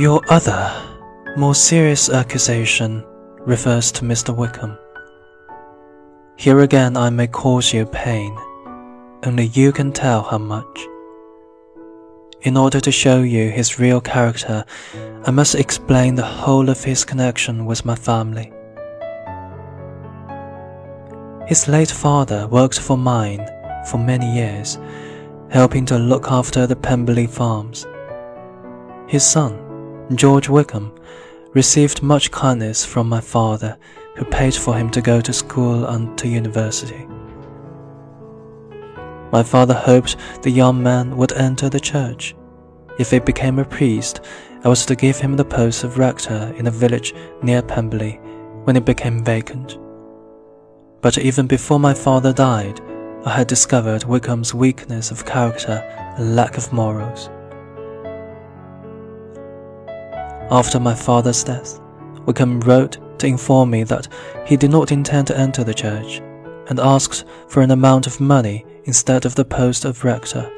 Your other, more serious accusation refers to Mr. Wickham. Here again I may cause you pain, only you can tell how much. In order to show you his real character, I must explain the whole of his connection with my family. His late father worked for mine for many years, helping to look after the Pemberley farms. His son, George Wickham, received much kindness from my father, who paid for him to go to school and to university. My father hoped the young man would enter the church. If he became a priest, I was to give him the post of rector in a village near Pemberley when it became vacant. But even before my father died, I had discovered Wickham's weakness of character and lack of morals. After my father's death, Wickham wrote to inform me that he did not intend to enter the church and asked for an amount of money instead of the post of rector.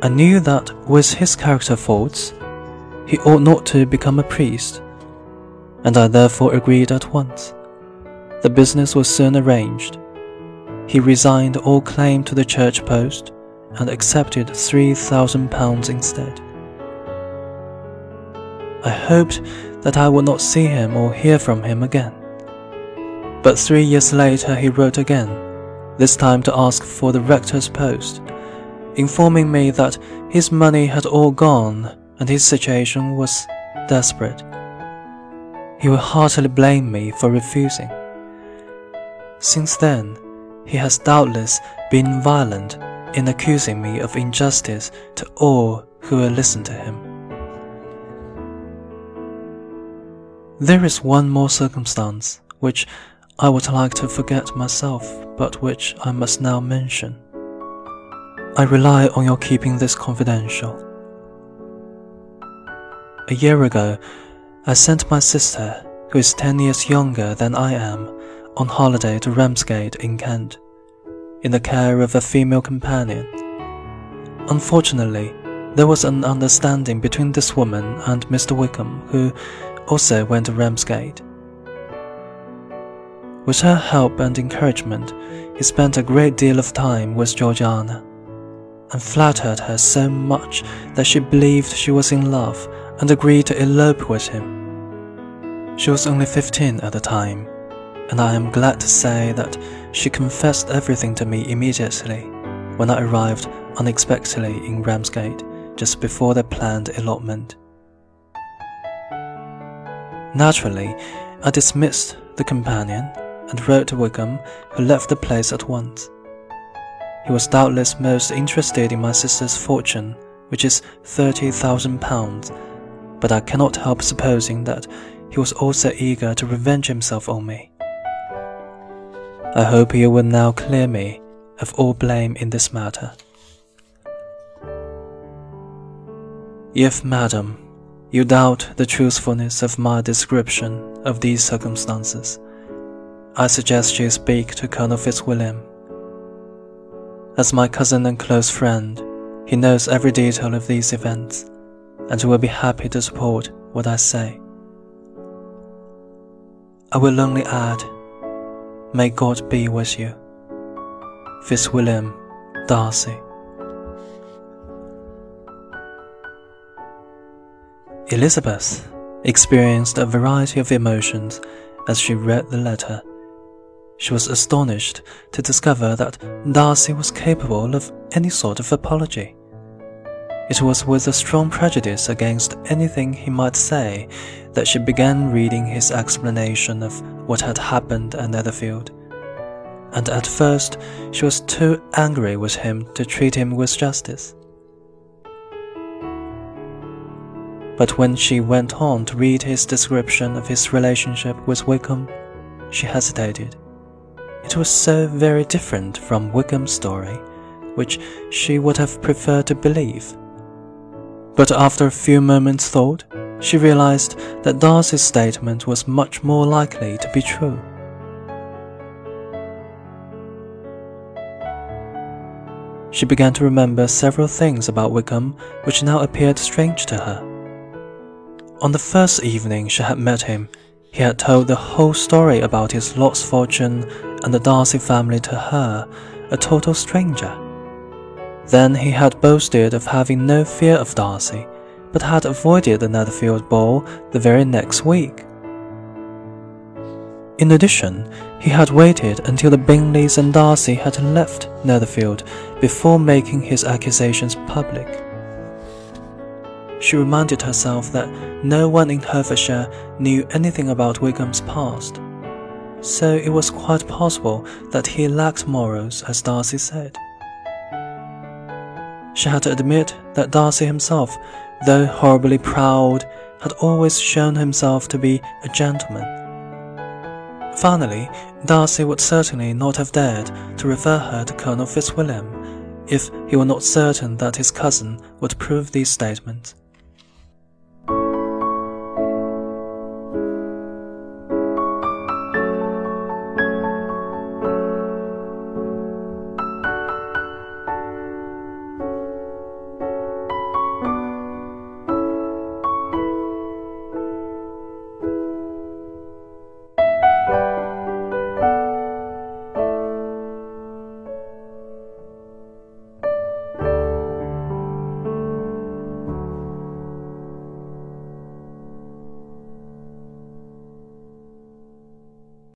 I knew that with his character faults, he ought not to become a priest, and I therefore agreed at once. The business was soon arranged. He resigned all claim to the church post and accepted £3,000 instead. I hoped that I would not see him or hear from him again. But three years later he wrote again, this time to ask for the rector's post, informing me that his money had all gone and his situation was desperate. He will heartily blame me for refusing. Since then, he has doubtless been violent in accusing me of injustice to all who will listen to him. There is one more circumstance which I would like to forget myself, but which I must now mention. I rely on your keeping this confidential. A year ago, I sent my sister, who is ten years younger than I am, on holiday to Ramsgate in Kent, in the care of a female companion. Unfortunately, there was an understanding between this woman and Mr. Wickham, who also went to Ramsgate. With her help and encouragement, he spent a great deal of time with Georgiana, and flattered her so much that she believed she was in love and agreed to elope with him. She was only fifteen at the time, and I am glad to say that she confessed everything to me immediately when I arrived unexpectedly in Ramsgate just before the planned elopement. Naturally, I dismissed the companion and wrote to Wickham, who left the place at once. He was doubtless most interested in my sister's fortune, which is thirty thousand pounds, but I cannot help supposing that he was also eager to revenge himself on me. I hope you will now clear me of all blame in this matter. If, madam, you doubt the truthfulness of my description of these circumstances, I suggest you speak to Colonel Fitzwilliam. As my cousin and close friend, he knows every detail of these events, and will be happy to support what I say. I will only add May God be with you. Fitzwilliam Darcy. Elizabeth experienced a variety of emotions as she read the letter. She was astonished to discover that Darcy was capable of any sort of apology. It was with a strong prejudice against anything he might say that she began reading his explanation of what had happened at Netherfield. And at first, she was too angry with him to treat him with justice. But when she went on to read his description of his relationship with Wickham, she hesitated. It was so very different from Wickham's story, which she would have preferred to believe. But after a few moments' thought, she realized that Darcy's statement was much more likely to be true. she began to remember several things about Wickham which now appeared strange to her. On the first evening she had met him, he had told the whole story about his lost fortune and the Darcy family to her, a total stranger. Then he had boasted of having no fear of Darcy, but had avoided the Netherfield ball the very next week. In addition, he had waited until the Bingleys and Darcy had left Netherfield before making his accusations public. She reminded herself that no one in Hertfordshire knew anything about Wickham's past, so it was quite possible that he lacked morals, as Darcy said. She had to admit that Darcy himself, though horribly proud, had always shown himself to be a gentleman Finally, Darcy would certainly not have dared to refer her to Colonel Fitzwilliam if he were not certain that his cousin would prove these statements.